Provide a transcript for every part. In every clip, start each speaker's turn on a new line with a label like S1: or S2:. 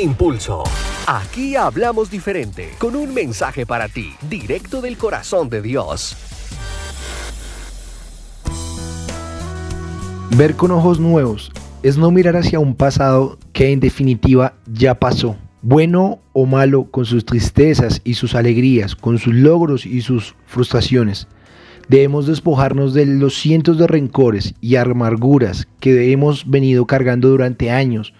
S1: Impulso. Aquí hablamos diferente, con un mensaje para ti, directo del corazón de Dios.
S2: Ver con ojos nuevos es no mirar hacia un pasado que en definitiva ya pasó. Bueno o malo, con sus tristezas y sus alegrías, con sus logros y sus frustraciones. Debemos despojarnos de los cientos de rencores y amarguras que hemos venido cargando durante años,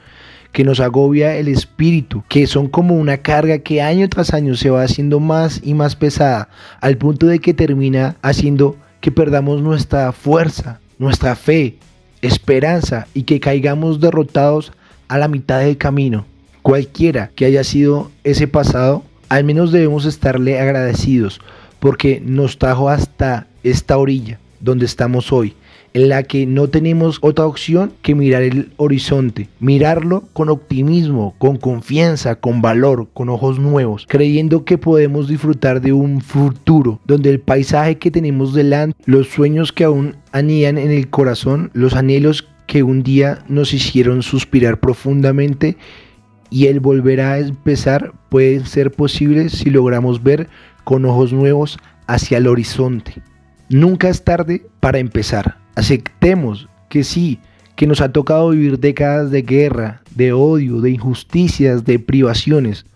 S2: que nos agobia el espíritu, que son como una carga que año tras año se va haciendo más y más pesada, al punto de que termina haciendo que perdamos nuestra fuerza, nuestra fe, esperanza y que caigamos derrotados a la mitad del camino. Cualquiera que haya sido ese pasado, al menos debemos estarle agradecidos porque nos trajo hasta esta orilla donde estamos hoy, en la que no tenemos otra opción que mirar el horizonte, mirarlo con optimismo, con confianza, con valor, con ojos nuevos, creyendo que podemos disfrutar de un futuro donde el paisaje que tenemos delante, los sueños que aún anidan en el corazón, los anhelos que un día nos hicieron suspirar profundamente y el volver a empezar puede ser posible si logramos ver con ojos nuevos hacia el horizonte. Nunca es tarde para empezar. Aceptemos que sí, que nos ha tocado vivir décadas de guerra, de odio, de injusticias, de privaciones.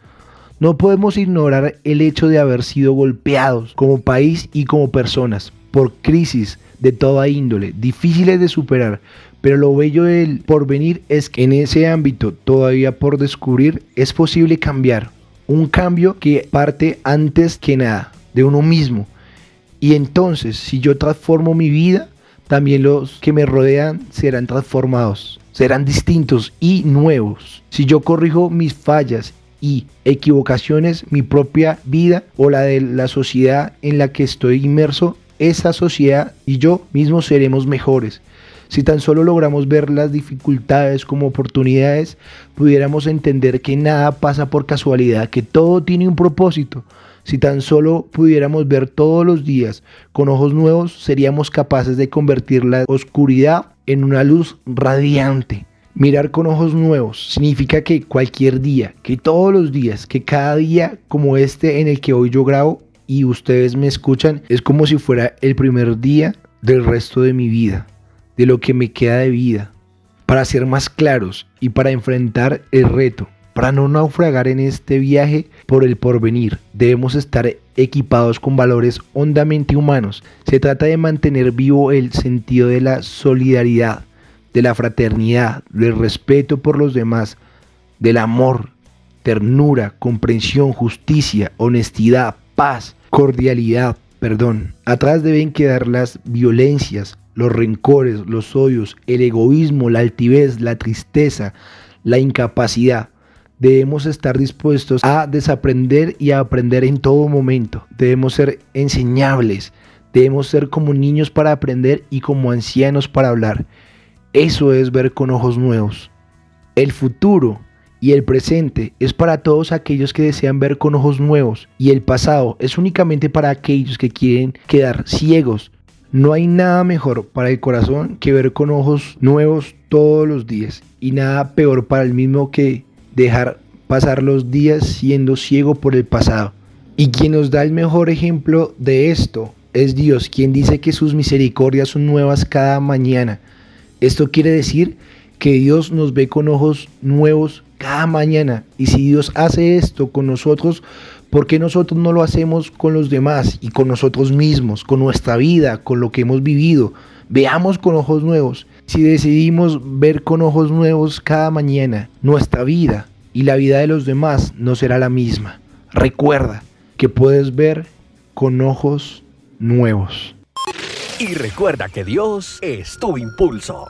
S2: No podemos ignorar el hecho de haber sido golpeados como país y como personas por crisis de toda índole, difíciles de superar, pero lo bello del porvenir es que en ese ámbito todavía por descubrir es posible cambiar. Un cambio que parte antes que nada de uno mismo. Y entonces, si yo transformo mi vida, también los que me rodean serán transformados, serán distintos y nuevos. Si yo corrijo mis fallas y equivocaciones, mi propia vida o la de la sociedad en la que estoy inmerso, esa sociedad y yo mismo seremos mejores. Si tan solo logramos ver las dificultades como oportunidades, pudiéramos entender que nada pasa por casualidad, que todo tiene un propósito. Si tan solo pudiéramos ver todos los días con ojos nuevos, seríamos capaces de convertir la oscuridad en una luz radiante. Mirar con ojos nuevos significa que cualquier día, que todos los días, que cada día como este en el que hoy yo grabo y ustedes me escuchan, es como si fuera el primer día del resto de mi vida de lo que me queda de vida, para ser más claros y para enfrentar el reto, para no naufragar en este viaje por el porvenir. Debemos estar equipados con valores hondamente humanos. Se trata de mantener vivo el sentido de la solidaridad, de la fraternidad, del respeto por los demás, del amor, ternura, comprensión, justicia, honestidad, paz, cordialidad, perdón. Atrás deben quedar las violencias, los rencores, los odios, el egoísmo, la altivez, la tristeza, la incapacidad. Debemos estar dispuestos a desaprender y a aprender en todo momento. Debemos ser enseñables. Debemos ser como niños para aprender y como ancianos para hablar. Eso es ver con ojos nuevos. El futuro y el presente es para todos aquellos que desean ver con ojos nuevos y el pasado es únicamente para aquellos que quieren quedar ciegos no hay nada mejor para el corazón que ver con ojos nuevos todos los días y nada peor para el mismo que dejar pasar los días siendo ciego por el pasado. Y quien nos da el mejor ejemplo de esto es Dios, quien dice que sus misericordias son nuevas cada mañana. Esto quiere decir que Dios nos ve con ojos nuevos cada mañana. Y si Dios hace esto con nosotros, ¿Por qué nosotros no lo hacemos con los demás y con nosotros mismos, con nuestra vida, con lo que hemos vivido? Veamos con ojos nuevos. Si decidimos ver con ojos nuevos cada mañana, nuestra vida y la vida de los demás no será la misma. Recuerda que puedes ver con ojos nuevos.
S1: Y recuerda que Dios es tu impulso.